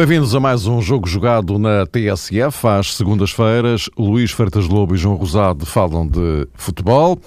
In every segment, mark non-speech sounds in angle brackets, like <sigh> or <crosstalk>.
Bem-vindos a mais um jogo jogado na TSF. Às segundas-feiras, Luís Freitas Lobo e João Rosado falam de futebol.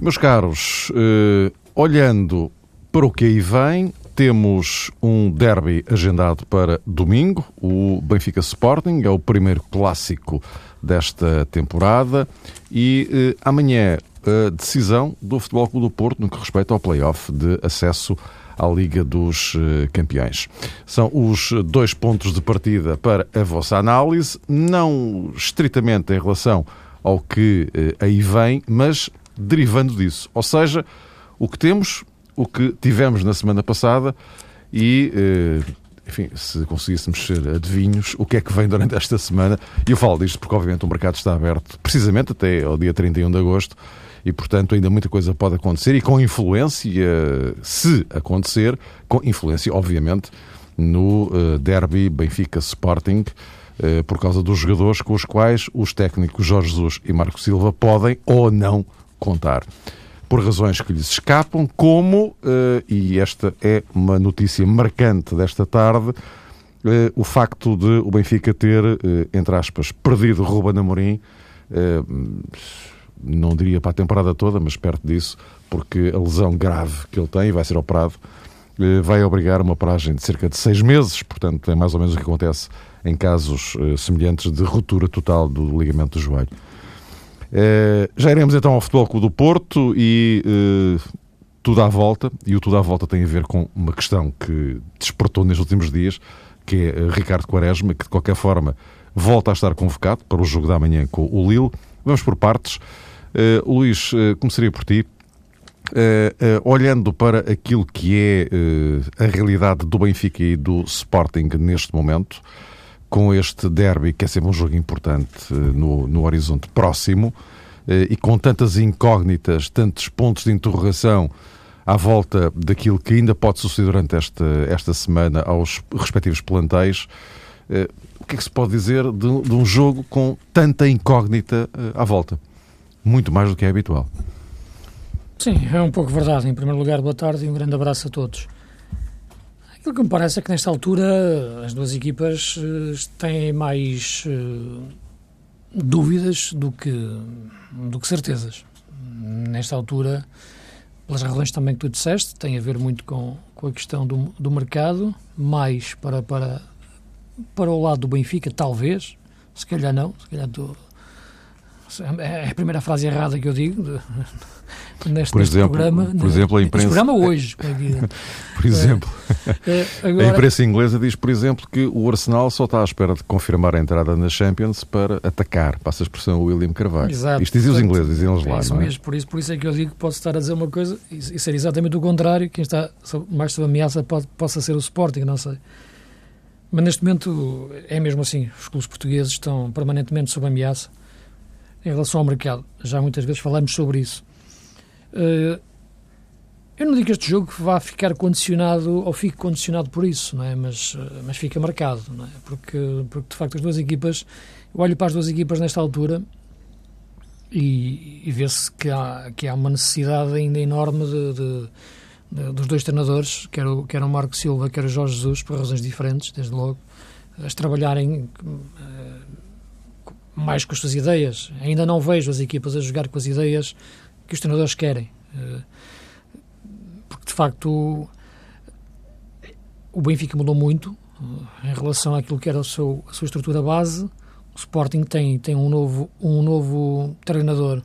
Meus caros, eh, olhando para o que aí vem, temos um derby agendado para domingo, o Benfica Sporting, é o primeiro clássico desta temporada, e eh, amanhã a decisão do Futebol Clube do Porto no que respeita ao play-off de acesso à Liga dos eh, Campeões. São os dois pontos de partida para a vossa análise, não estritamente em relação ao que eh, aí vem, mas derivando disso. Ou seja, o que temos, o que tivemos na semana passada e eh, enfim, se conseguíssemos ser adivinhos, o que é que vem durante esta semana. E eu falo disto porque, obviamente, o mercado está aberto precisamente até ao dia 31 de agosto e, portanto, ainda muita coisa pode acontecer e com influência, se acontecer, com influência, obviamente, no uh, derby Benfica-Sporting, uh, por causa dos jogadores com os quais os técnicos Jorge Jesus e Marco Silva podem ou não contar. Por razões que lhes escapam, como, uh, e esta é uma notícia marcante desta tarde, o facto de o Benfica ter, entre aspas, perdido Ruben Amorim não diria para a temporada toda, mas perto disso, porque a lesão grave que ele tem, e vai ser operado, eh, vai obrigar uma paragem de cerca de seis meses, portanto é mais ou menos o que acontece em casos eh, semelhantes de ruptura total do ligamento do joelho. Eh, já iremos então ao Futebol Clube do Porto e tudo à volta, e o tudo à volta tem a ver com uma questão que despertou nestes últimos dias, que é Ricardo Quaresma, que de qualquer forma volta a estar convocado para o jogo da manhã com o Lille. Vamos por partes. Uh, Luís, uh, começaria por ti. Uh, olhando para aquilo que é a realidade do Benfica e do Sporting neste momento, com este derby, que é sempre um jogo importante no, no horizonte próximo, e com tantas incógnitas, tantos pontos de interrogação à volta daquilo que ainda pode suceder durante esta, esta semana aos respectivos plantéis, o que é que se pode dizer de, de um jogo com tanta incógnita à volta? Muito mais do que é habitual. Sim, é um pouco verdade. Em primeiro lugar, boa tarde e um grande abraço a todos. Aquilo que me parece é que nesta altura as duas equipas eh, têm mais uh, dúvidas do que, do que certezas. Nesta altura, pelas razões também que tu disseste, tem a ver muito com, com a questão do, do mercado, mais para, para, para o lado do Benfica, talvez, se calhar não, se calhar do, é a primeira frase errada que eu digo <laughs> neste, por exemplo, programa. Por exemplo, a imprensa. programa hoje. <laughs> por exemplo, é, agora... a imprensa inglesa diz, por exemplo, que o Arsenal só está à espera de confirmar a entrada na Champions para atacar, passa a expressão William Carvalho. Exato. Isto dizem os ingleses, dizem eles lá. É isso é? mesmo, por isso, por isso é que eu digo que posso estar a dizer uma coisa e ser exatamente o contrário. Quem está mais sob ameaça pode, possa ser o Sporting, não sei. Mas neste momento é mesmo assim. Os clubes portugueses estão permanentemente sob ameaça em relação ao mercado. Já muitas vezes falamos sobre isso. Uh, eu não digo que este jogo vá ficar condicionado ou fique condicionado por isso, não é? mas, eh, mas fica marcado, não é? porque, porque de facto as duas equipas, eu olho para as duas equipas nesta altura e, e vê-se que há, que há uma necessidade ainda enorme de, de, de, dos dois treinadores, quer o, quer o Marco Silva, quer o Jorge Jesus, por razões diferentes, desde logo, a trabalharem uh, mais com as suas ideias. Ainda não vejo as equipas a jogar com as ideias que os treinadores querem. Eh, porque, de facto, o Benfica mudou muito eh, em relação àquilo que era a sua estrutura base. O Sporting tem, tem um, novo, um novo treinador.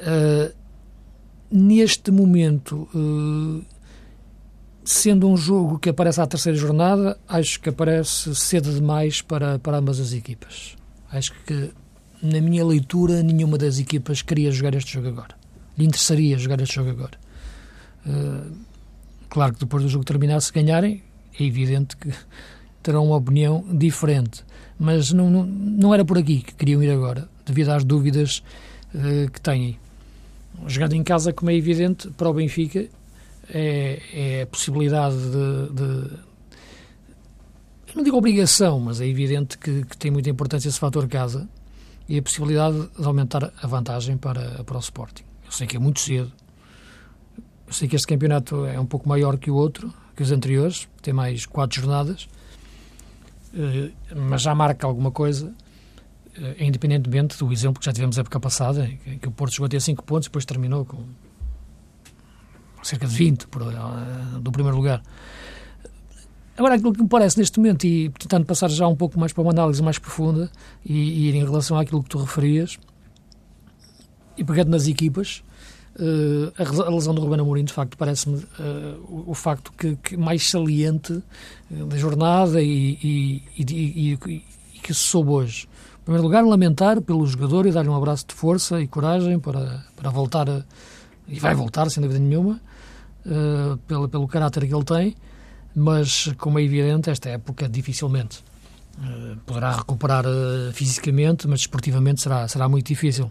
Uh, neste momento, sendo um jogo que aparece à terceira jornada, acho que aparece cedo demais para, para ambas as equipas. Acho que, na minha leitura, nenhuma das equipas queria jogar este jogo agora. Lhe interessaria jogar este jogo agora. Uh, claro que depois do jogo terminar, se ganharem, é evidente que <laughs> terão uma opinião diferente. Mas não, não, não era por aqui que queriam ir agora, devido às dúvidas uh, que têm. Jogando em casa, como é evidente, para o Benfica, é, é a possibilidade de, de, não digo obrigação, mas é evidente que, que, tem muita importância esse fator casa e a possibilidade de aumentar a vantagem para, para o Sporting. Eu sei que é muito cedo, eu sei que este campeonato é um pouco maior que o outro, que os anteriores, tem mais quatro jornadas, mas já marca alguma coisa, independentemente do exemplo que já tivemos na época passada, em que o Porto chegou a ter 5 pontos, depois terminou com cerca de 20 por, do primeiro lugar. Agora, aquilo que me parece neste momento, e tentando passar já um pouco mais para uma análise mais profunda, e, e em relação àquilo que tu referias, e pegando nas equipas, uh, a, lesão do Ruben Amorim, de facto, parece-me uh, o, o, facto que, que mais saliente uh, da jornada e, e, e, e, que se soube hoje. Em primeiro lugar, lamentar pelo jogador e dar-lhe um abraço de força e coragem para, para voltar, a, e vai voltar, sem dúvida nenhuma, pelo, pelo caráter que ele tem, mas, como é evidente, esta época dificilmente poderá recuperar fisicamente, mas esportivamente será, será muito difícil.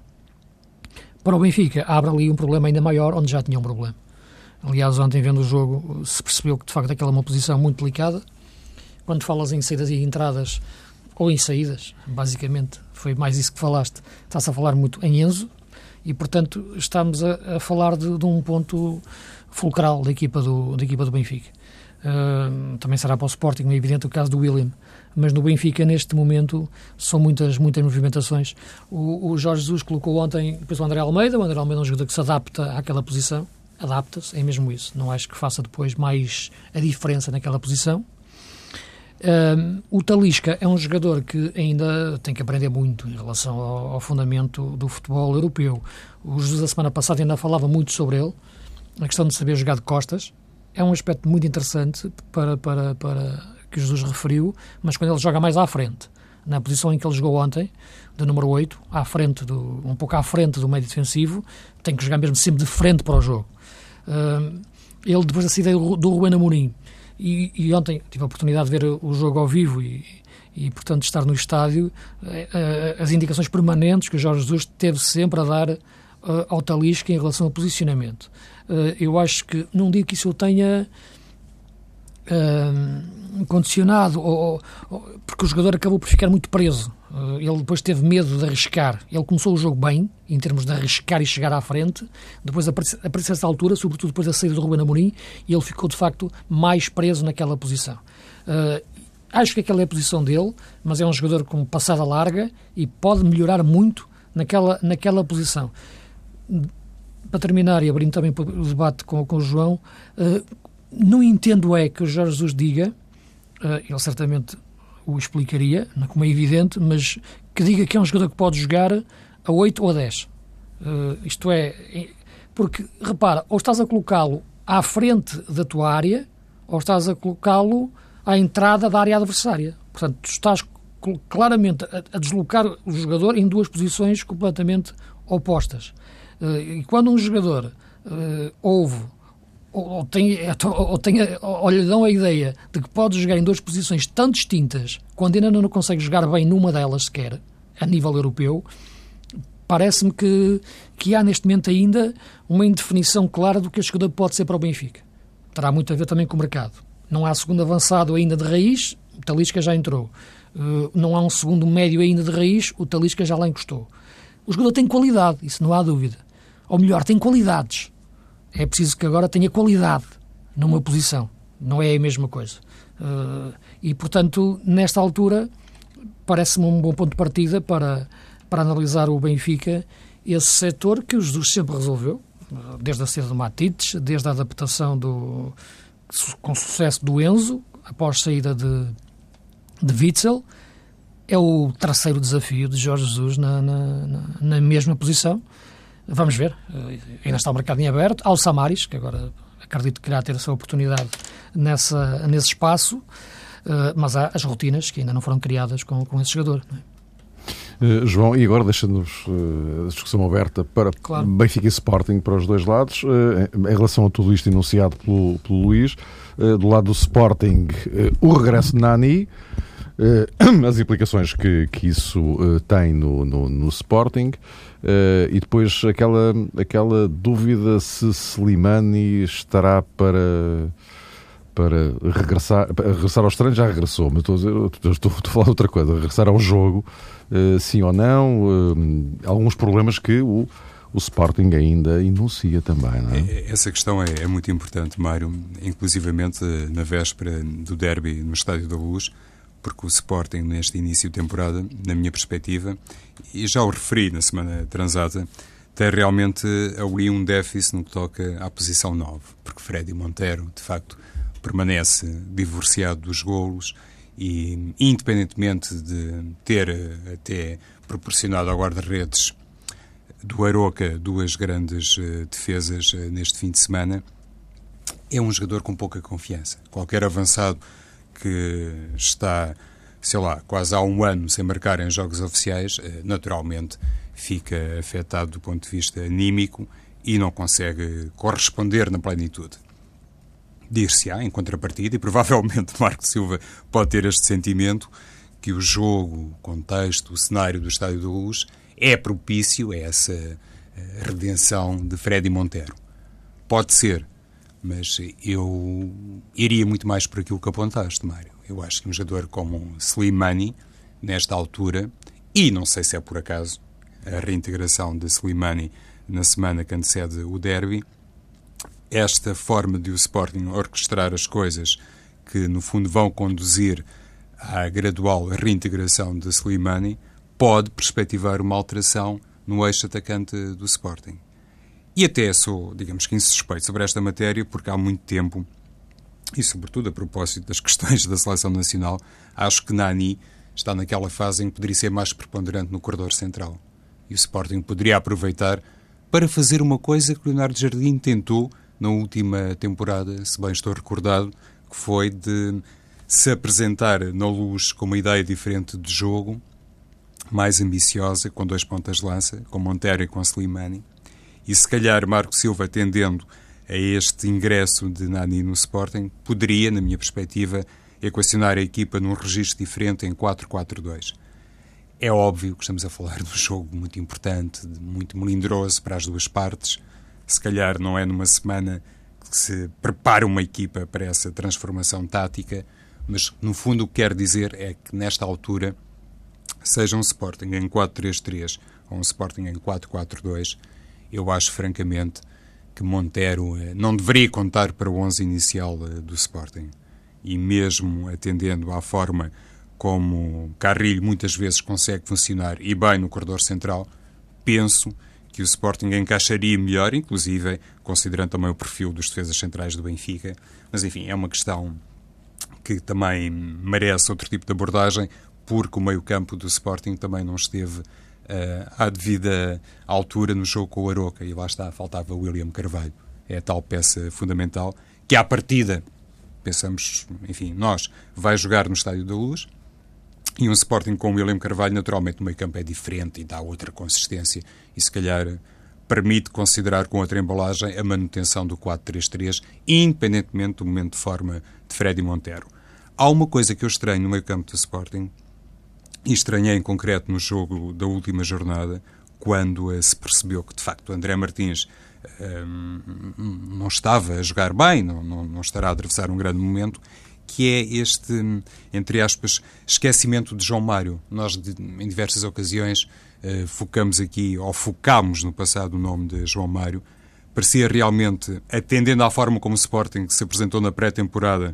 Para o Benfica, abre ali um problema ainda maior, onde já tinha um problema. Aliás, ontem, vendo o jogo, se percebeu que de facto aquela é uma posição muito delicada. Quando falas em saídas e entradas, ou em saídas, basicamente, foi mais isso que falaste. Está-se a falar muito em Enzo, e portanto estamos a, a falar de, de, um ponto fulcral da equipa do, da equipa do Benfica. Também será para o Sporting, é evidente o caso do William mas no Benfica, neste momento, são muitas, muitas movimentações. O, o Jorge Jesus colocou ontem depois o André Almeida, o André Almeida é um jogador que se adapta àquela posição, adapta-se, é mesmo isso. Não acho que faça depois mais a diferença naquela posição. Um, o Talisca é um jogador que ainda tem que aprender muito em relação ao, ao, fundamento do futebol europeu. O Jesus, a semana passada, ainda falava muito sobre ele, a questão de saber jogar de costas. É um aspecto muito interessante para, para, para que Jesus referiu, mas quando ele joga mais à frente, na posição em que ele jogou ontem, de número 8, à frente do, um pouco à frente do meio defensivo, tem que jogar mesmo sempre de frente para o jogo. Uh, ele, depois da saída do, Ruben Amorim, e, e, ontem tive a oportunidade de ver o jogo ao vivo e, e portanto, estar no estádio, uh, as indicações permanentes que o Jorge Jesus teve sempre a dar uh, ao Talisca em relação ao posicionamento. eu acho que, não digo que isso eu tenha uh, condicionado, ou, ou, porque o jogador acabou por ficar muito preso. Uh, ele depois teve medo de arriscar. Ele começou o jogo bem, em termos de arriscar e chegar à frente. Depois, a partir dessa altura, sobretudo depois da saída do Ruben Amorim, ele ficou, de facto, mais preso naquela posição. Uh, acho que aquela é a posição dele, mas é um jogador com passada larga e pode melhorar muito naquela, naquela posição. Para terminar, e abrindo também o debate com, com o João, uh, não entendo é que o Jorge Jesus diga, uh, ele certamente o explicaria, como é evidente, mas que diga que é um jogador que pode jogar a 8 ou a 10. Uh, eh, isto é, porque, repara, ou estás a colocá-lo à frente da tua área, ou estás a colocá-lo à entrada da área adversária. Portanto, tu estás claramente a, a, deslocar o jogador em duas posições completamente opostas. Uh, e quando um jogador uh, ouve ou, tem, ou, tem, <laughs> ou lhe dão a ideia de que pode jogar em duas posições tão distintas, quando ainda não consegue jogar bem numa delas sequer, a nível europeu, parece-me que, que há neste momento ainda uma indefinição clara do que este jogador pode ser para o Benfica. Terá muito a ver também com o mercado. Não há segundo avançado ainda de raiz, o Talisca já entrou. Uh, não há um segundo médio ainda de raiz, o Talisca já lá encostou. O jogador tem qualidade, isso não há dúvida. Ou melhor, tem qualidades é preciso que agora tenha qualidade numa posição. Não é a mesma coisa. Uh, e, portanto, nesta altura, parece-me um bom ponto de partida para, para analisar o Benfica, esse setor que o Jesus sempre resolveu, desde a saída do Matites, desde a adaptação do, com sucesso do Enzo, após saída de, de Witzel, é o terceiro desafio de Jorge Jesus na, na, na mesma posição. Vamos ver, eh, ainda está o mercado em aberto. Há o Samaris, que agora acredito que irá ter a sua oportunidade nessa, nesse espaço, eh, mas há as rotinas que ainda não foram criadas com, com esse jogador. Uh, João, e agora deixando-nos uh, a discussão aberta para claro. Benfica e Sporting, para os dois lados, uh, em relação a tudo isto enunciado pelo, pelo Luís, do lado do Sporting, o regresso de Nani, <clears throat> as implicações que, que isso tem no, no, no Sporting, Uh, e depois aquela, aquela dúvida se Slimani estará para para regressar, regressar ao estranho já regressou, mas estou a, dizer, estou, estou a falar outra coisa, regressar ao jogo, uh, sim ou não, uh, alguns problemas que o, o Sporting ainda enuncia também. É? Essa questão é, é, muito importante, Mário, inclusivamente na véspera do derby no Estádio da Luz, porque o Sporting, neste início de temporada, na minha perspectiva, e já o referi na semana transata, tem realmente ali um déficit no que toca à posição 9, porque Freddy Montero, de facto, permanece divorciado dos golos e, independentemente de ter até proporcionado ao guarda-redes do Aroca duas grandes uh, defesas uh, neste fim de semana, é um jogador com pouca confiança. Qualquer avançado que está, sei lá, quase há um ano sem marcar em jogos oficiais, uh, naturalmente fica afetado do ponto de vista anímico e não consegue corresponder na plenitude. Dir-se-á, em contrapartida, e provavelmente <laughs> Marco Silva pode ter este sentimento, que o jogo, o contexto, o cenário do Estádio da Luz é propício a essa eh, redenção de Freddy Montero. Pode ser, mas eu iria muito mais por aquilo que apontaste, Mário. Eu acho que um jogador como Slimani, nesta altura, e não sei se é por acaso, a reintegração de Slimani na semana que antecede o derby, esta forma de o Sporting orquestrar as coisas que, no fundo, vão conduzir à gradual reintegração de Slimani, pode perspectivar uma alteração no eixo atacante do Sporting. E até sou, digamos que, insuspeito sobre esta matéria, porque há muito tempo, e sobretudo a propósito das questões da seleção nacional, acho que Nani está naquela fase em que poderia ser mais preponderante no corredor central. E o Sporting poderia aproveitar para fazer uma coisa que Leonardo Jardim tentou na última temporada, se bem estou recordado, que foi de se apresentar na luz com uma ideia diferente de jogo, mais ambiciosa, com dois pontas de lança, com Montero e com Slimani, e se calhar Marco Silva tendendo a este ingresso de Nani no Sporting, poderia, na minha perspectiva, equacionar a equipa num registro diferente em 4-4-2. É óbvio que estamos a falar <laughs> de um jogo muito importante, muito melindroso para as duas partes. Se calhar não é numa semana que se prepara uma equipa para essa transformação tática, mas no fundo o que quero dizer é que nesta altura, seja um Sporting em 4-3-3 ou um Sporting em 4-4-2, eu acho francamente que Montero eh, não deveria contar para o 11 inicial eh, do Sporting. E mesmo atendendo à forma como Carrilho muitas vezes consegue funcionar e bem no corredor central, penso que o Sporting encaixaria melhor, inclusive considerando também o perfil dos defesas centrais do Benfica. Mas enfim, é uma questão que também merece outro tipo de abordagem, porque o meio-campo do Sporting também não esteve uh, à devida altura no jogo com o Aroca, e lá está, faltava William Carvalho. É a tal peça fundamental que, à partida, pensamos, enfim, nós, vai jogar no Estádio da Luz, e um Sporting com o William Carvalho, naturalmente, no meio-campo é diferente e dá outra consistência, e se calhar permite considerar com outra embalagem a manutenção do 4-3-3, independentemente do momento de forma de Freddy Montero. Há uma coisa que eu estranho no meio campo do Sporting, e estranhei em concreto no jogo da última jornada, quando uh, se percebeu que, de facto, André Martins uh, não estava a jogar bem, não, não, não estará a atravessar um grande momento, que é este, entre aspas, esquecimento de João Mário. Nós, em diversas ocasiões, uh, focamos aqui, ou focámos no passado o nome de João Mário. Parecia realmente, atendendo à forma como o Sporting se apresentou na pré-temporada,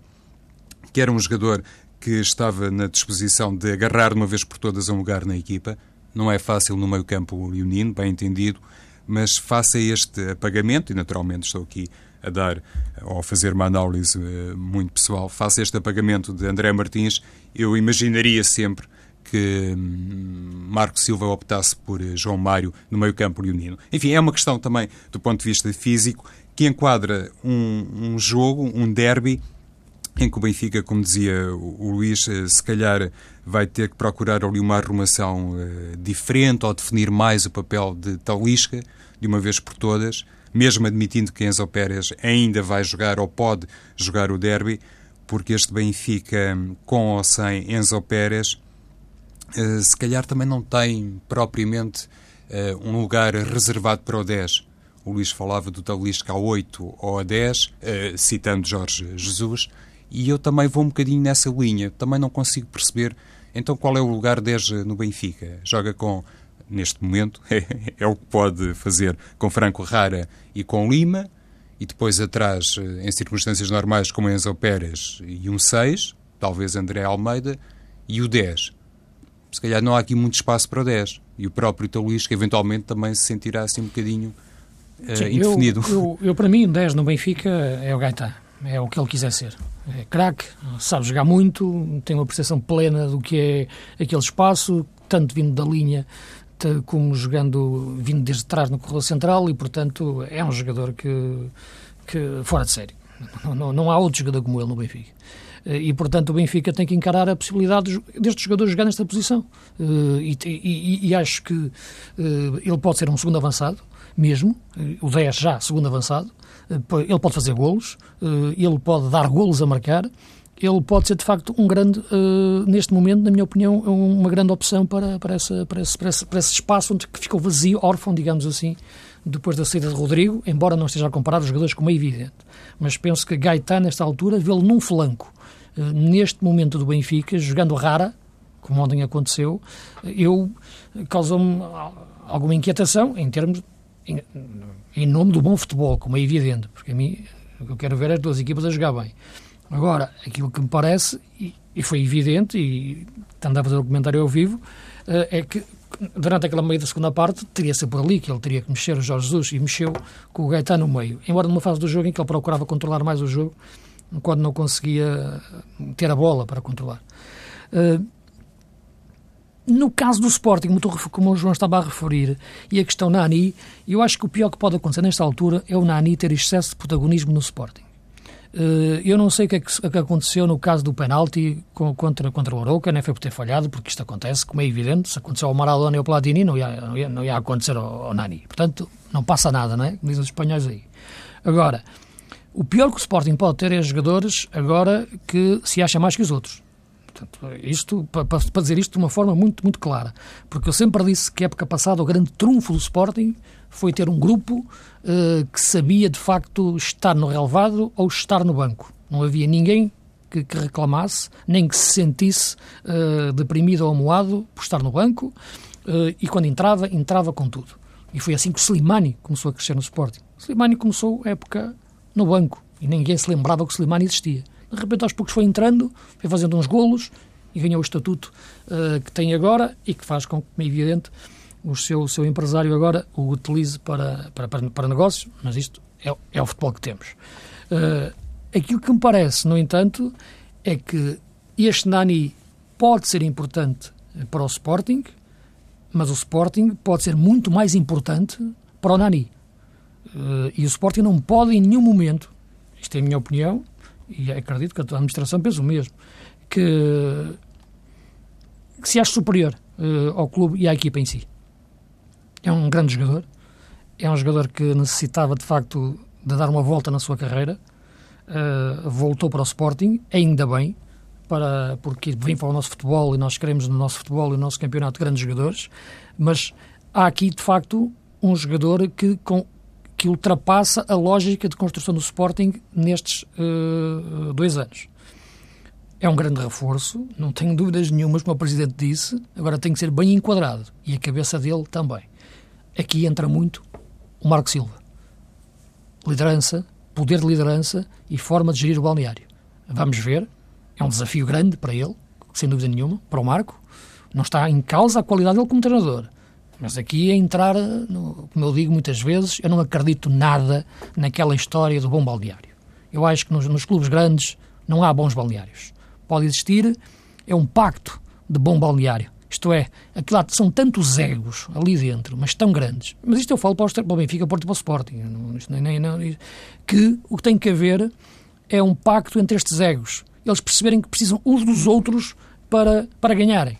que era um jogador que estava na disposição de agarrar uma vez por todas um lugar na equipa. Não é fácil no meio-campo leonino, bem entendido, mas face a este apagamento, e naturalmente estou aqui a dar ou a fazer uma análise uh, muito pessoal, face a este apagamento de André Martins, eu imaginaria sempre que hum, Marco Silva optasse por uh, João Mário no meio-campo leonino. Enfim, é uma questão também do ponto de vista físico que enquadra um, um jogo, um derby, em que o Benfica, como dizia o Luís, eh, se calhar vai ter que procurar ali uma arrumação uh, diferente ou definir mais o papel de Talisca, de uma vez por todas, mesmo admitindo que Enzo Pérez ainda vai jogar ou pode jogar o derby, porque este Benfica, com ou sem Enzo Pérez, uh, se calhar também não tem propriamente um lugar reservado para o 10. O Luís falava do Talisca a 8 ou a 10, citando Jorge Jesus, e eu também vou um bocadinho nessa linha. Também não consigo perceber então qual é o lugar 10 no Benfica. Joga com, neste momento, <laughs> é, o que pode fazer com Franco Rara e com Lima, e depois atrás, em circunstâncias normais, como Enzo Pérez e um 6, talvez André Almeida, E o 10? Se calhar não há aqui muito espaço para o 10. E o próprio Luís, que eventualmente também se sentirá assim um bocadinho uh, Sim, indefinido. Eu, eu, eu, para mim, 10 no Benfica é o Gaetan. É o que ele quiser ser. É craque, sabe jogar muito, tem uma percepção plena do que é aquele espaço, tanto vindo da linha como jogando, vindo desde trás no corredor central e, portanto, é um jogador que, que fora de série. Não, não, não há outro jogador como ele no Benfica. E, portanto, o Benfica tem que encarar a possibilidade deste jogador jogar nesta posição. Eh, e, e, e acho que eh, ele pode ser um segundo avançado, mesmo, o 10 já segundo avançado. Ele pode fazer golos, ele pode dar golos a marcar, ele pode ser de facto um grande, uh, neste momento, na minha opinião, uma grande opção para, para, essa, para, esse, para, esse, para esse espaço onde ficou vazio, órfão, digamos assim, depois da saída de Rodrigo, embora não esteja a comparar os jogadores como é evidente. Mas penso que Gaetan, nesta altura, vê-lo num flanco. Neste momento do Benfica, jogando rara, como ontem aconteceu, eu causou-me alguma inquietação em termos em, em, nome do bom futebol, como é evidente, porque a mim o que eu quero ver é as duas equipas a jogar bem. Agora, aquilo que me parece, e, e foi evidente, e estando a fazer o comentário ao vivo, uh, é que durante aquela meia da segunda parte teria ser por ali que ele teria que mexer o Jorge Jesus e mexeu com o Gaetano no meio. Embora numa fase do jogo em que ele procurava controlar mais o jogo, quando não conseguia ter a bola para controlar. Uh, no caso do Sporting, como o João estava a referir, e a questão Nani, eu acho que o pior que pode acontecer nesta altura é o Nani ter excesso de protagonismo no Sporting. Eh, eu não sei o que, é que, aconteceu no caso do penalti contra, contra o Oroca, nem foi por ter falhado, porque isto acontece, como é evidente, se aconteceu ao Maradona e ao Platini, não ia, não ia, não ia acontecer ao, ao, Nani. Portanto, não passa nada, não é? Como dizem os espanhóis aí. Agora, o pior que o Sporting pode ter é jogadores agora que se acham mais que os outros. Portanto, isto, para, dizer isto de uma forma muito, muito clara. Porque eu sempre disse que a época passada o grande trunfo do Sporting foi ter um grupo uh, que sabia de facto estar no relevado ou estar no banco. Não havia ninguém que, que reclamasse, nem que se sentisse uh, deprimido ou amoado por estar no banco uh, e quando entrava, entrava com tudo. E foi assim que o Slimani começou a crescer no Sporting. O Slimani começou a época no banco e ninguém se lembrava que o Slimani existia. De repente, aos poucos foi entrando, foi fazendo uns golos e ganhou o estatuto que tem agora e que faz com que, é evidente, o seu, o seu empresário agora o utilize para, para, para, para negócios, mas isto é, é o futebol que temos. Uh, aquilo que me parece, no entanto, é que este Nani pode ser importante para o Sporting, mas o Sporting pode ser muito mais importante para o Nani. Uh, e o Sporting não pode em nenhum momento, isto é a minha opinião, e acredito que a administração pensa o mesmo, que, que se acha superior uh, ao clube e à equipa em si. É um grande jogador. É um jogador que necessitava, de facto, de dar uma volta na sua carreira. Uh, voltou para o Sporting, ainda bem, para, porque vem para o nosso futebol e nós queremos no nosso futebol e no nosso campeonato grandes jogadores. Mas há aqui, de facto, um jogador que, com, que ultrapassa a lógica de construção do Sporting nestes uh, dois anos. É um grande reforço, não tenho dúvidas nenhumas, como o Presidente disse, agora tem que ser bem enquadrado e a cabeça dele também aqui entra muito o Marco Silva. Liderança, poder de liderança e forma de gerir o balneário. Vamos ver, é um desafio grande para ele, sem dúvida nenhuma, para o Marco. Não está em causa a qualidade dele como treinador. Mas aqui é entrar, no, como eu digo muitas vezes, eu não acredito nada naquela história do bom balneário. Eu acho que nos, nos clubes grandes não há bons balneários. Pode existir, é um pacto de bom balneário. Isto é, aquilo, são tantos egos ali dentro, mas tão grandes. Mas isto eu falo para o, Benfica, para o Sporting. Não, nem, nem, que o que tem que haver é um pacto entre estes egos. Eles perceberem que precisam uns dos outros para, para ganharem.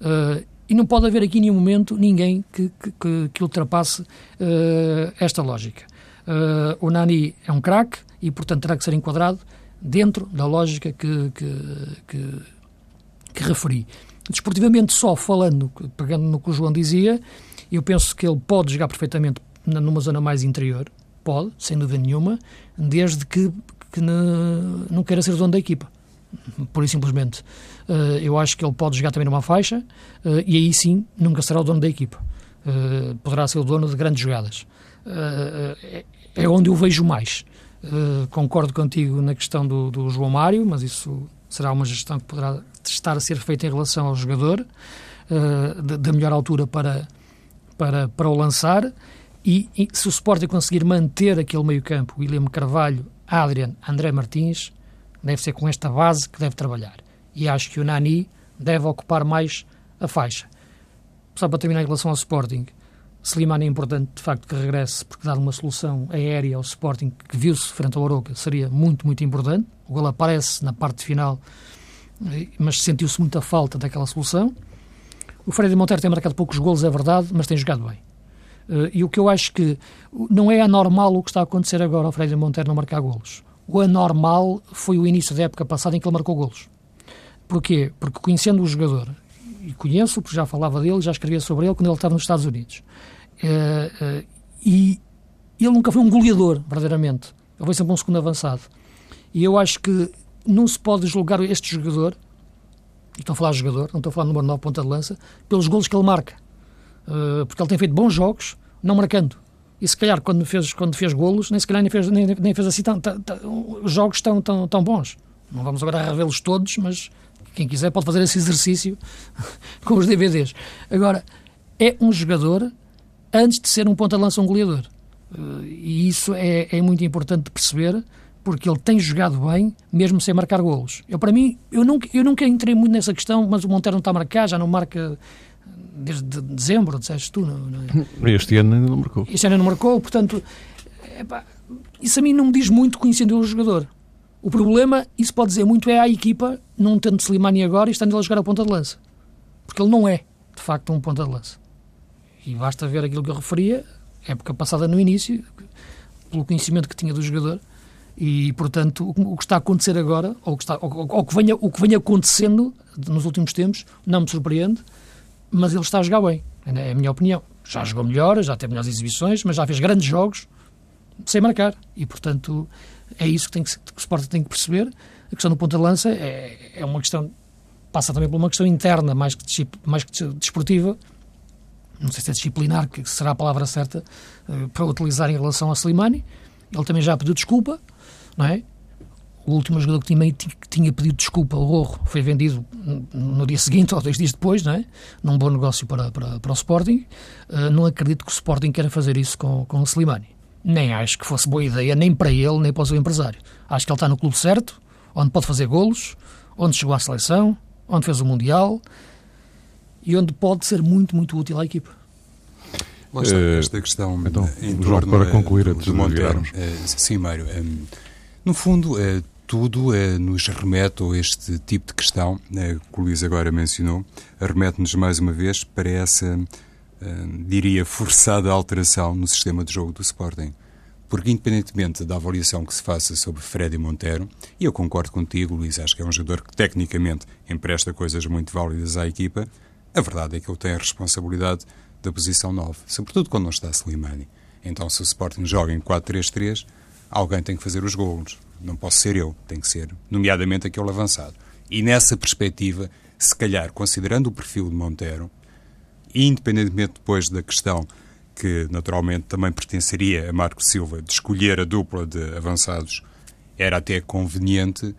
Uh, e não pode haver aqui em nenhum momento ninguém que, que, que ultrapasse uh, esta lógica. Uh, o Nani é um craque e, portanto, terá que ser enquadrado dentro da lógica que, que, que, referi. Desportivamente, só falando, pegando no que o João dizia, eu penso que ele pode jogar perfeitamente numa zona mais interior, pode, sem dúvida nenhuma, desde que, que não queira ser dono da equipa. Por e simplesmente. Uh, eu acho que ele pode jogar também numa faixa uh, e aí sim nunca será o dono da equipa. Uh, poderá ser o dono de grandes jogadas. É, onde eu vejo mais. concordo contigo na questão do, do João Mário, mas isso será uma gestão que poderá estar a ser feita em relação ao jogador, da melhor altura para, para, para o lançar. E, e, se o Sporting conseguir manter aquele meio-campo, William Carvalho, Adrian, André Martins, deve ser com esta base que deve trabalhar. E acho que o Nani deve ocupar mais a faixa. Só para terminar em relação ao Sporting, Slimani é importante, de facto, que regresse, porque dar uma solução aérea ao Sporting, que viu-se frente ao Aroca, seria muito, muito importante. O gol aparece na parte final, mas sentiu-se muita falta daquela solução. O Freire Monteiro tem marcado poucos golos, é verdade, mas tem jogado bem. Eh, e o que eu acho que não é anormal o que está a acontecer agora ao Freire Monteiro não marcar golos. O anormal foi o início da época passada em que ele marcou golos. Porquê? Porque conhecendo o jogador, e conheço, porque já falava dele, já escrevia sobre ele quando ele estava nos Estados Unidos. Uh, uh, e ele nunca foi um goleador, verdadeiramente. Ele foi sempre um segundo avançado. E eu acho que não se pode julgar este jogador, e estou a falar de jogador, não estou a falar de número 9 ponta de lança, pelos golos que ele marca. Uh, porque ele tem feito bons jogos, não marcando. E se calhar quando fez, quando fez golos, nem se calhar nem fez, nem, nem fez assim tão, tão, tão, jogos tão, tão, tão bons. Não vamos agora revê-los todos, mas quem quiser pode fazer esse exercício <laughs> com os DVDs. Agora, é um jogador antes de ser um ponta-lança, um goleador. Uh, e isso é, é muito importante de perceber, porque ele tem jogado bem, mesmo sem marcar golos. Eu, para mim, eu nunca, eu nunca entrei muito nessa questão, mas o Monteiro não está a marcar, já não marca desde dezembro, disseste tu, não, não é? <laughs> Este ano ainda não marcou. Este ano não marcou, portanto, epá, isso a mim não me diz muito conhecendo o jogador. O problema, isso pode dizer muito, é a equipa não tendo Slimani agora e estando ele a jogar a ponta de lança. Porque ele não é, de facto, um ponta de lança. E basta ver aquilo que eu referia, época passada no início, pelo conhecimento que tinha do jogador, e, portanto, o que está a acontecer agora, ou, que está, ou, ou que venha, o que vem acontecendo nos últimos tempos, não me surpreende, mas ele está a jogar bem, é a minha opinião. Já jogou melhor, já teve melhores exibições, mas já fez grandes jogos sem marcar. E, portanto, é isso que, tem que, que o Sporting tem que perceber. A questão do ponta de lança é, é uma questão, passa também por uma questão interna, mais que, mais que desportiva, não sei se é disciplinar, que será a palavra certa uh, para utilizar em relação a Slimani. Ele também já pediu desculpa, não é? O último jogador que tinha, que tinha pedido desculpa, o Rorro, foi vendido no dia seguinte <laughs> ou dois dias depois, não é? Num bom negócio para, para, para o Sporting. Uh, não acredito que o Sporting queira fazer isso com, com o Slimani nem acho que fosse boa ideia, nem para ele, nem para o seu empresário. Acho que ele está no clube certo, onde pode fazer golos, onde chegou à seleção, onde fez o Mundial e onde pode ser muito, muito útil à equipa. Lá está, eh, esta questão então, em João, para eh, concluir do Monteiro. É, sim, Mário. É, no fundo, é, tudo é, nos remete a este tipo de questão é, que o Luís agora mencionou, remete-nos mais uma vez para essa eh, diria, forçada alteração no sistema de jogo do Sporting. Porque, independentemente da avaliação que se faça sobre Freddy Montero, e eu concordo contigo, Luís, acho que é um jogador que tecnicamente empresta coisas muito válidas à equipa, a verdade é que ele tem a responsabilidade da posição 9, sobretudo quando não está Slimani. Então, se o Sporting joga em 4-3-3, alguém tem que fazer os golos. Não posso ser eu, tem que ser, nomeadamente, aquele avançado. E nessa perspectiva, se calhar, considerando o perfil de Montero, independentemente depois da questão que naturalmente também pertenceria a Marco Silva de escolher a dupla de avançados, era até conveniente,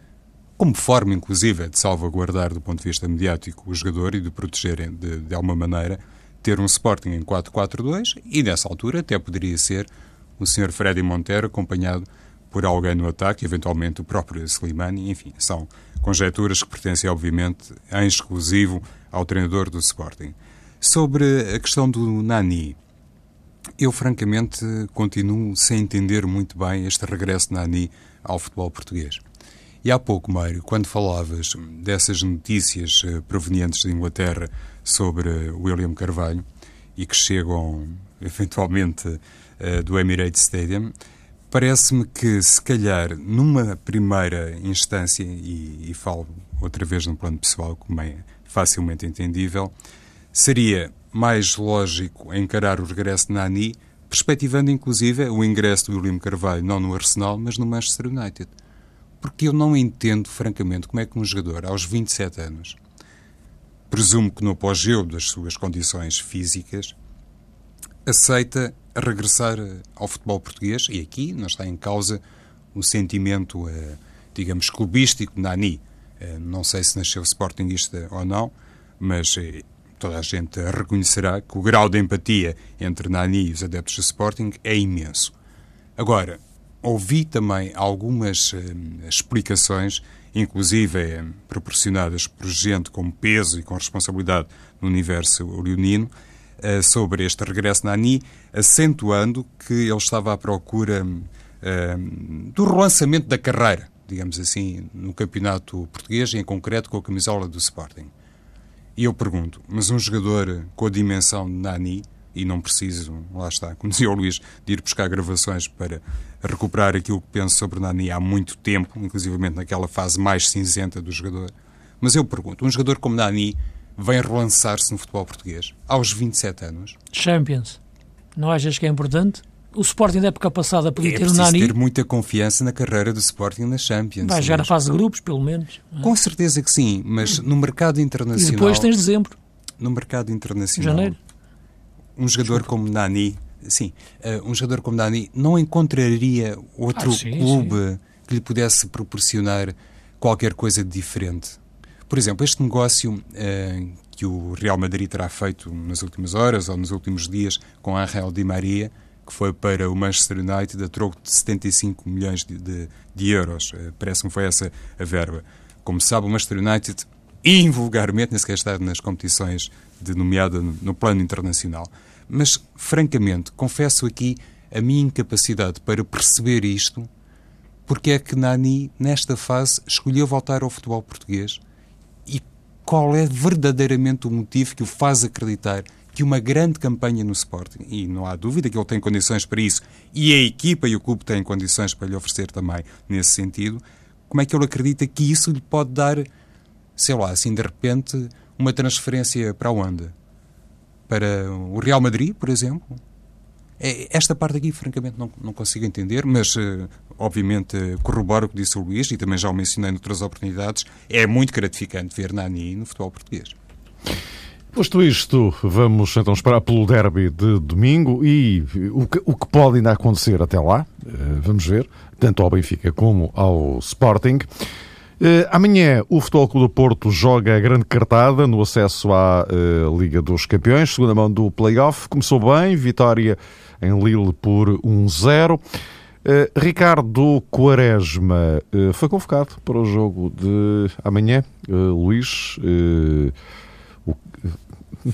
como forma inclusive de salvaguardar do ponto de vista mediático o jogador e de proteger de, de alguma maneira, ter um Sporting em 4-4-2 e nessa altura até poderia ser o Sr. Freddy Monteiro acompanhado por alguém no ataque, eventualmente o próprio Slimani, enfim, são conjecturas que pertencem obviamente em exclusivo ao treinador do Sporting. Sobre a questão do Nani, eu francamente continuo sem entender muito bem este regresso de Nani ao futebol português. E há pouco, Mário, quando falavas dessas notícias eh, provenientes de Inglaterra sobre William Carvalho e que chegam <laughs> eventualmente eh, do Emirates Stadium, parece-me que se calhar numa primeira instância, e, e falo outra vez no plano pessoal, como é facilmente entendível, Seria mais lógico encarar o regresso de Nani, perspectivando inclusive o ingresso do William Carvalho não no Arsenal, mas no Manchester United. Porque eu não entendo, francamente, como é que um jogador aos 27 anos, presumo que no apogeu das suas condições físicas, aceita regressar ao futebol português, e aqui não está em causa o sentimento, eh, digamos, clubístico de Nani. Eh, não sei se nasceu sportinguista ou não, mas eh, toda a gente reconhecerá que o grau de empatia entre Nani e os adeptos do Sporting é imenso. Agora, ouvi também algumas eh, explicações, inclusive eh, proporcionadas por gente com peso e com responsabilidade no universo leonino, eh, sobre este regresso Nani, acentuando que ele estava à procura eh, do relançamento da carreira, digamos assim, no campeonato português, em concreto com a camisola do Sporting. E eu pergunto, mas um jogador com a dimensão de Nani, e não preciso, lá está, como dizia o Luís, de ir buscar gravações para recuperar aquilo que penso sobre Nani há muito tempo, inclusivamente naquela fase mais cinzenta do jogador. Mas eu pergunto, um jogador como Nani vem relançar-se no futebol português aos 27 anos? Champions. Não achas que é importante? O Sporting da época passada podia é ter o Nani. ter muita confiança na carreira do Sporting na Champions. Vai jogar a fase de grupos, pelo menos. Com certeza que sim, mas no mercado internacional... E depois tens dezembro. No mercado internacional... Janeiro. Um jogador Desculpa. como Nani, sim, uh, um jogador como Nani não encontraria outro ah, sim, clube sim. que lhe pudesse proporcionar qualquer coisa de diferente. Por exemplo, este negócio uh, que o Real Madrid terá feito nas últimas horas ou nos últimos dias com Angel Di Maria que foi para o Manchester United a troco de 75 milhões de, de, de euros. Eh, parece-me que foi essa a verba. Como sabe, o Manchester United, invulgarmente, nem sequer está nas competições de nomeada no plano internacional. Mas, francamente, confesso aqui a minha incapacidade para perceber isto, porque é que Nani, nesta fase, escolheu voltar ao futebol português qual é verdadeiramente o motivo que o faz acreditar que uma grande campanha no Sporting, e não há dúvida que ele tem condições para isso, e a equipa e o clube têm condições para lhe oferecer também nesse sentido, como é que ele acredita que isso lhe pode dar, sei lá, assim de repente, uma transferência para onde? Para o Real Madrid, por exemplo? É, esta parte aqui, francamente, não, não consigo entender, mas uh, obviamente corroboro o que disse o Luís e também já o mencionei noutras oportunidades. É muito gratificante ver Nani no futebol português. Posto isto, vamos então esperar pelo derby de domingo e o que, o que pode ainda acontecer até lá, eh, vamos ver, tanto ao Benfica como ao Sporting. Uh, amanhã o Futebol Clube do Porto joga a grande cartada no acesso à uh, Liga dos Campeões, segunda mão do play-off. Começou bem, vitória em Lille por 1-0. Uh, Ricardo Quaresma foi convocado para o jogo de amanhã. Luís,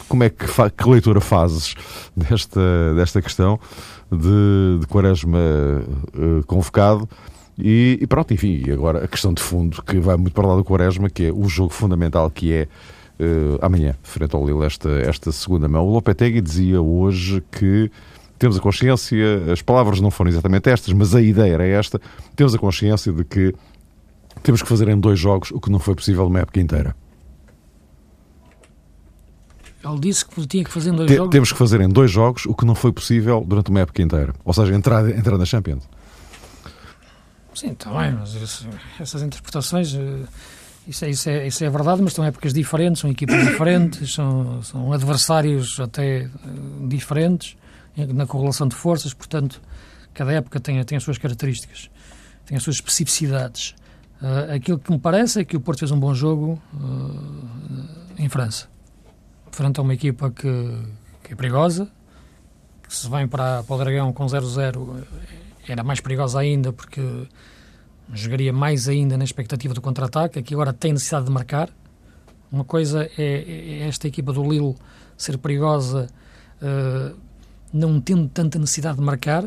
como é que, que leitura fazes desta, desta questão de, de Quaresma uh, convocado? E, e, pronto, enfim, agora a questão de fundo que vai muito para lá do Quaresma, que é o jogo fundamental que é uh, amanhã, frente ao Lille, esta, esta segunda mão. O Lopetegui dizia hoje que temos a consciência, as palavras não foram exatamente estas, mas a ideia era esta, temos a consciência de que temos que fazer em dois jogos o que não foi possível numa época inteira. Ele disse que tinha que fazer em dois Te, jogos. Temos que fazer em dois jogos o que não foi possível durante uma época inteira. Ou seja, entrar, entrar na Champions. Sim, está bem, mas isso, essas interpretações. Eh, isso é, isso, é, isso é verdade, mas são épocas diferentes, são equipas <coughs> diferentes, são, são adversários até eh, diferentes na correlação de forças, portanto, cada época tem, tem as suas características, tem as suas especificidades. Uh, aquilo que me parece é que o Porto fez um bom jogo uh, em França frente a uma equipa que, que é perigosa, que se vem para, para o Dragão com 0-0 era mais perigosa ainda porque jogaria mais ainda na expectativa do contra-ataque, aqui agora tem necessidade de marcar. Uma coisa é, é esta equipa do Lille ser perigosa uh, não tendo tanta necessidade de marcar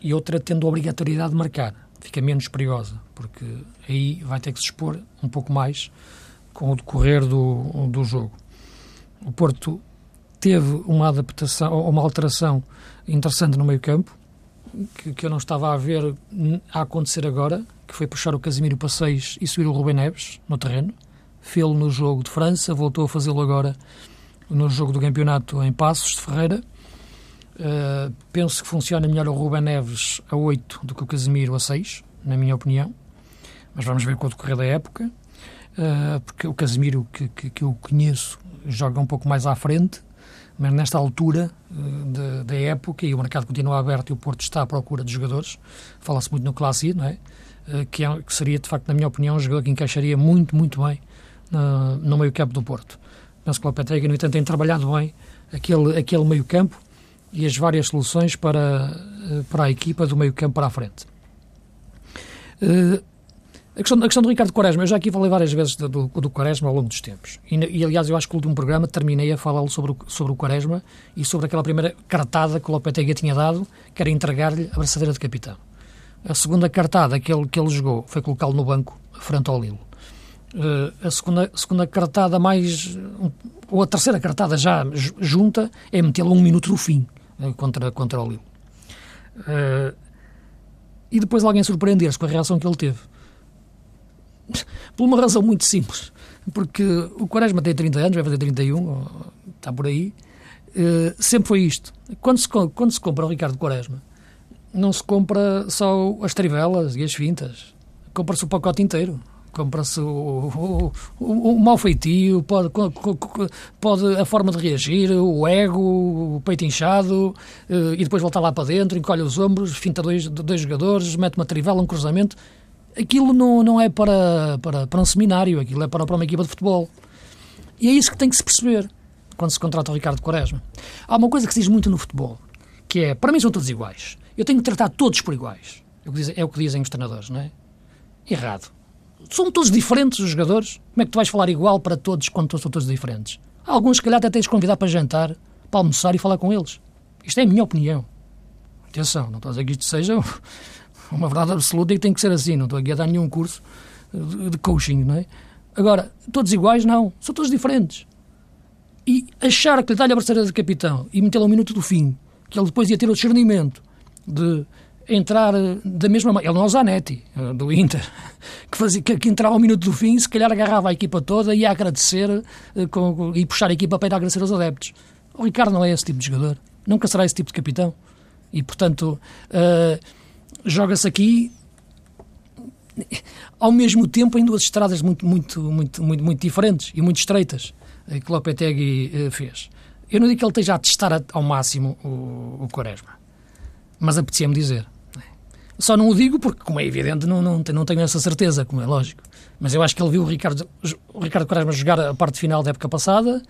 e outra tendo a obrigatoriedade de marcar. Fica menos perigosa, porque aí vai ter que se expor um pouco mais com o decorrer do, do jogo o Porto teve uma adaptação uma alteração interessante no meio-campo que, que, eu não estava a ver a acontecer agora, que foi puxar o Casimiro para 6 e subir o Rubem Neves no terreno. Fê-lo no jogo de França, voltou a fazê-lo agora no jogo do campeonato em Passos de Ferreira. Uh, penso que funciona melhor o Rubem Neves a 8 do que o Casimiro a 6, na minha opinião. Mas vamos ver com o decorrer da época. Uh, porque o Casemiro que, que, que, eu conheço joga um pouco mais à frente, mas nesta altura uh, da época, e o mercado continua aberto e o Porto está à procura de jogadores, fala-se muito no Clássico, não é? Uh, que, é? que, seria, de facto, na minha opinião, um jogador que encaixaria muito, muito bem uh, no meio-campo do Porto. Penso que o Lopetegui, no entanto, tem trabalhado bem aquele, aquele meio-campo e as várias soluções para, para a equipa do meio-campo para a frente. Uh, a questão, a questão do Ricardo Quaresma, eu já aqui falei várias vezes do, do, Quaresma ao longo dos tempos. E, e, aliás, eu acho que o último programa terminei a falar sobre o, sobre o Quaresma e sobre aquela primeira cartada que o Lopetegui tinha dado, que era entregar-lhe a braçadeira de capitão. A segunda cartada que ele, que ele jogou foi colocá-lo no banco, frente ao Lilo. Uh, a segunda, segunda cartada mais... ou a terceira cartada já junta é metê-lo um minuto do fim uh, contra, contra o Lilo. Uh, e depois alguém surpreender-se com a reação que ele teve por uma razão muito simples. Porque o Quaresma tem 30 anos, vai fazer 31, está por aí. Uh, sempre foi isto. Quando se, quando se compra o Ricardo Quaresma, não se compra só as trivelas e as fintas. Compra-se o pacote inteiro. Compra-se o, o, o, o mau feitio, pode, pode a forma de reagir, o ego, o peito inchado, uh, e depois voltar lá para dentro, encolhe os ombros, finta dois, dois jogadores, mete uma trivela, um cruzamento aquilo não, não é para, para, para um seminário, aquilo é para, para uma equipa de futebol. E é isso que tem que se perceber quando se contrata o Ricardo Quaresma. Há uma coisa que se diz muito no futebol, que é, para mim são todos iguais. Eu tenho que tratar todos por iguais. É o que dizem, é o que dizem os treinadores, não é? Errado. São todos diferentes os jogadores. Como é que tu vais falar igual para todos quando são todos diferentes? Alguns, se calhar, até tens de convidar para jantar, para almoçar e falar com eles. Isto é a minha opinião. Atenção, não estou a dizer que isto seja uma verdade absoluta e tem que ser assim. Não estou aqui a dar nenhum curso de coaching, não é? Agora, todos iguais, não. São todos diferentes. E achar que lhe dá-lhe a braceira de capitão e metê-lo ao minuto do fim, que ele depois ia ter o discernimento de entrar eh, da mesma maneira. Ele não é o Zanetti, eh, do Inter, <laughs> que, fazia, que, que entrava ao minuto do fim, se calhar agarrava a equipa toda e ia agradecer uh, com, e puxar a equipa para ir agradecer aos adeptos. O Ricardo não é esse tipo de jogador. Nunca será esse tipo de capitão. E, portanto, uh, joga-se aqui ao mesmo tempo em duas estradas muito, muito, muito, muito, muito diferentes e muito estreitas eh, que Lopetegui eh, fez. Eu não digo que ele esteja a testar ao máximo o, o Quaresma, mas apetecia-me dizer. Só não o digo porque, como é evidente, não, não, não tenho essa certeza, como é lógico. Mas eu acho que ele viu o Ricardo, o Ricardo Quaresma jogar a parte final da época passada,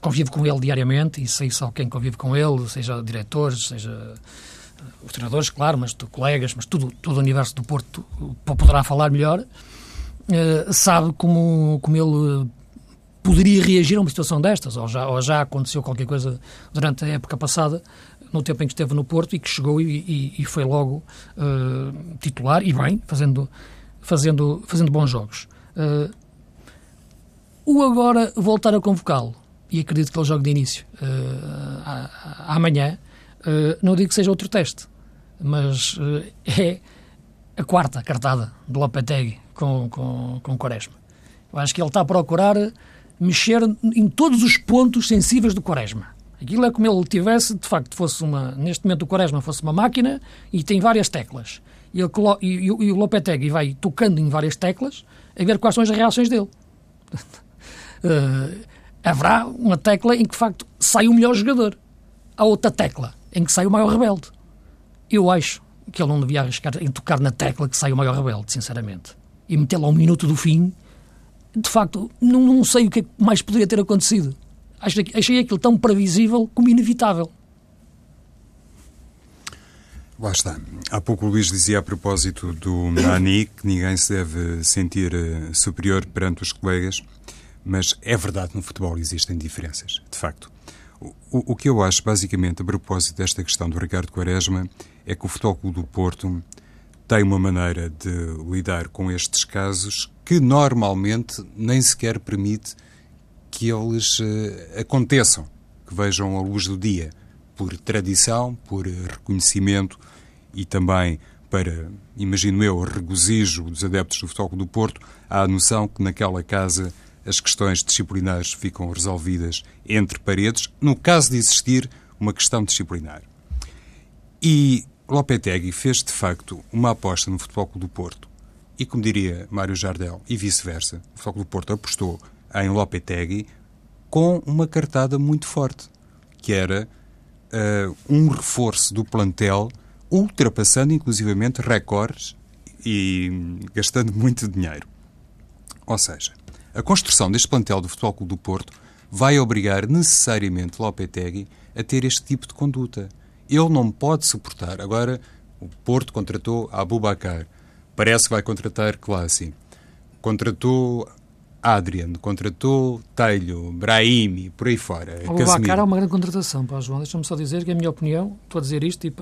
convive com ele diariamente, e sei só quem convive com ele, seja diretores, seja os treinadores, claro, mas tu, colegas, mas tudo, todo o universo do Porto poderá falar melhor, uh, sabe como, como ele poderia reagir a uma situação destas, ou já, ou já aconteceu qualquer coisa durante a época passada, no tempo em que esteve no Porto e que chegou e, e, e foi logo uh, titular, e bem, fazendo, fazendo, fazendo bons jogos. Uh, o agora voltar a convocá-lo, e acredito que ele jogue de início uh, amanhã, Uh, não digo que seja outro teste, mas uh, é a quarta cartada do Lopetegui com, com, com Quaresma. Eu acho que ele está a procurar mexer em todos os pontos sensíveis do Quaresma. Aquilo é como ele tivesse, de facto, fosse uma. Neste momento, o Quaresma fosse uma máquina e tem várias teclas. E, ele, e, e, o Lopetegui vai tocando em várias teclas a ver quais são as reações dele. uh, <laughs> haverá uma tecla em que, de facto, sai o melhor jogador. A outra tecla em que sai o maior rebelde. Eu acho que ele não devia arriscar em tocar na tecla que sai o maior rebelde, sinceramente. E metê-lo a um minuto do fim, de facto, não, não sei o que é mais poderia ter acontecido. Achei, achei aquilo tão previsível como inevitável. Lá está. Há pouco o Luís dizia a propósito do Nani que ninguém se deve sentir uh, superior perante os colegas, mas é verdade, no futebol existem diferenças, de facto. O, o, que eu acho, basicamente, a propósito desta questão do Ricardo Quaresma, é que o Futebol do Porto tem uma maneira de lidar com estes casos que normalmente nem sequer permite que eles uh, aconteçam, que vejam a luz do dia, por tradição, por reconhecimento e também para, imagino eu, regozijo dos adeptos do Futebol do Porto, há a noção que naquela casa as questões disciplinares ficam resolvidas entre paredes, no caso de existir uma questão disciplinar. E Lopetegui fez, de facto, uma aposta no Futebol Clube do Porto. E, como diria Mário Jardel, e vice-versa, o Futebol Clube do Porto apostou em Lopetegui com uma cartada muito forte, que era uh, um reforço do plantel, ultrapassando inclusivamente recordes e gastando muito dinheiro. Ou seja, a construção deste plantel do Futebol Clube do Porto vai obrigar necessariamente Lopetegui a ter este tipo de conduta. Ele não pode suportar. Agora, o Porto contratou Abubakar. Parece que vai contratar Classi. Contratou Adrian, contratou Telho, Brahimi, por aí fora. O Bacar é uma grande contratação, para João. Deixa-me só dizer que é a minha opinião, estou a dizer isto e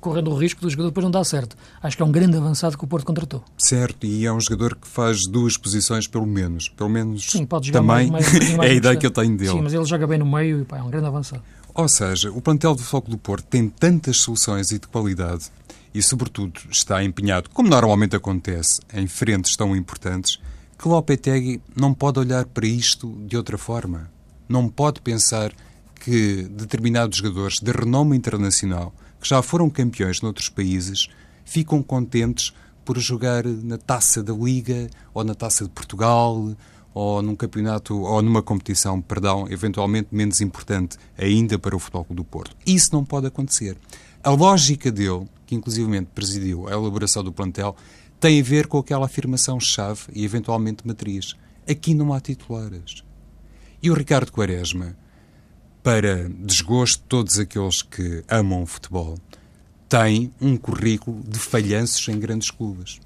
correndo o risco do jogador depois não dar certo. Acho que é um grande avançado que o Porto contratou. Certo, e é um jogador que faz duas posições pelo menos. Pelo menos Sim, pode jogar também mais, mais, mais <laughs> é a ideia que eu tenho dele. Sim, mas ele joga bem no meio e pá, é um grande avançado. Ou seja, o plantel do Foco do Porto tem tantas soluções e de qualidade e, sobretudo, está empenhado, como normalmente acontece, em frentes tão importantes, que Lopetegui não pode olhar para isto de outra forma. Não pode pensar que determinados jogadores de renome internacional, que já foram campeões noutros países, ficam contentes por jogar na taça da Liga ou na taça de Portugal ou num campeonato ou numa competição, perdão, eventualmente menos importante ainda para o Futebol do Porto. Isso não pode acontecer. A lógica dele, que inclusivamente presidiu a elaboração do plantel, tem a ver com aquela afirmação-chave e eventualmente matriz. Aqui não há titulares. E o Ricardo Quaresma, para desgosto de todos aqueles que amam o futebol, tem um currículo de falhanços em grandes clubes.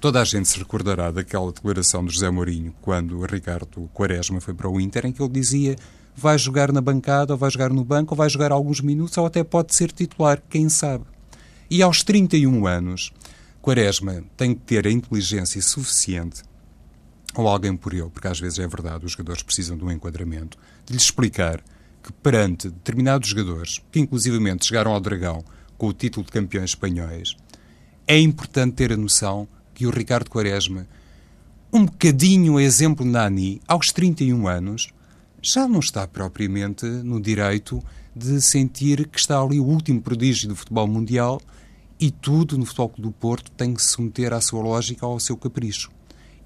Toda a gente se recordará daquela declaração de José Mourinho quando o Ricardo Quaresma foi para o Inter, em que ele dizia vai jogar na bancada, ou vai jogar no banco, ou vai jogar alguns minutos, ou até pode ser titular, quem sabe. E aos 31 anos, Quaresma tem que ter a inteligência suficiente, ou alguém por ele, porque às vezes é verdade, os jogadores precisam de um enquadramento, de lhe explicar que perante determinados jogadores, que inclusivamente chegaram ao Dragão com o título de campeões espanhóis, é importante ter a noção que o Ricardo Quaresma, um bocadinho a exemplo Nani, aos 31 anos, já não está propriamente no direito de sentir que está ali o último prodígio do futebol mundial e tudo no Futebol do Porto tem que se submeter à sua lógica ou ao seu capricho.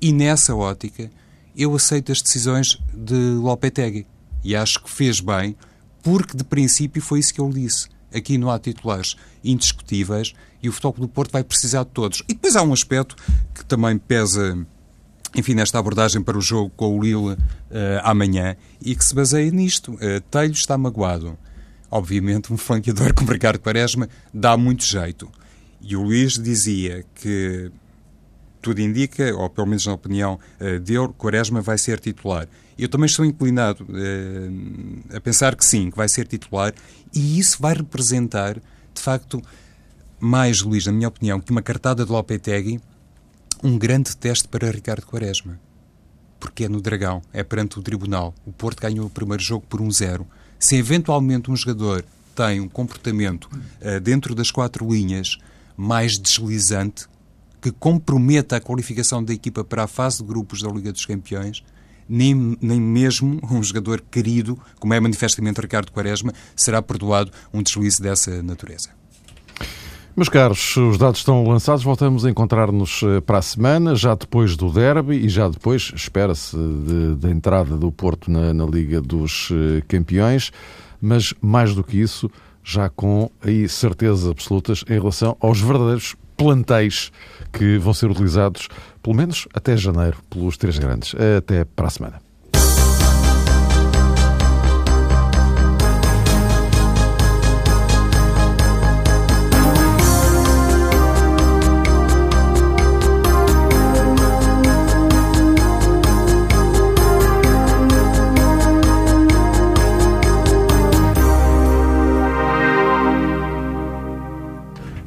E nessa ótica, eu aceito as decisões de Lopetegui. E acho que fez bem, porque de princípio foi isso que ele disse. Aqui não há titulares indiscutíveis e o Futebol do Porto vai precisar de todos. E depois há um aspecto que também pesa enfim, nesta abordagem para o jogo com o Lille uh, amanhã e que se baseia nisto. Uh, Telho está magoado. Obviamente, um flanqueador <laughs> como Ricardo Quaresma dá muito jeito. E o Luís dizia que tudo indica, ou pelo menos na opinião uh, dele, Quaresma vai ser titular. Eu também estou inclinado uh, a pensar que sim, que vai ser titular, e isso vai representar, de facto, mais, Luís, na minha opinião, que uma cartada de Lopetegui, um grande teste para Ricardo Quaresma. Porque é no Dragão, é perante o Tribunal. O Porto ganhou o primeiro jogo por 1-0. Se eventualmente um jogador tem um comportamento uh, dentro das quatro linhas mais deslizante, que comprometa a qualificação da equipa para a fase de grupos da Liga dos Campeões, nem, nem mesmo um jogador querido, como é manifestamente Ricardo Quaresma, será perdoado um deslize dessa natureza. Meus caros, os dados estão lançados, voltamos a encontrar-nos eh, para a semana, já depois do derby e já depois, espera-se, da de, entrada do Porto na, na Liga dos eh, Campeões, mas mais do que isso, já com aí certezas absolutas em relação aos verdadeiros plantéis que vão ser utilizados, pelo menos até janeiro, pelos três grandes. Até para a semana.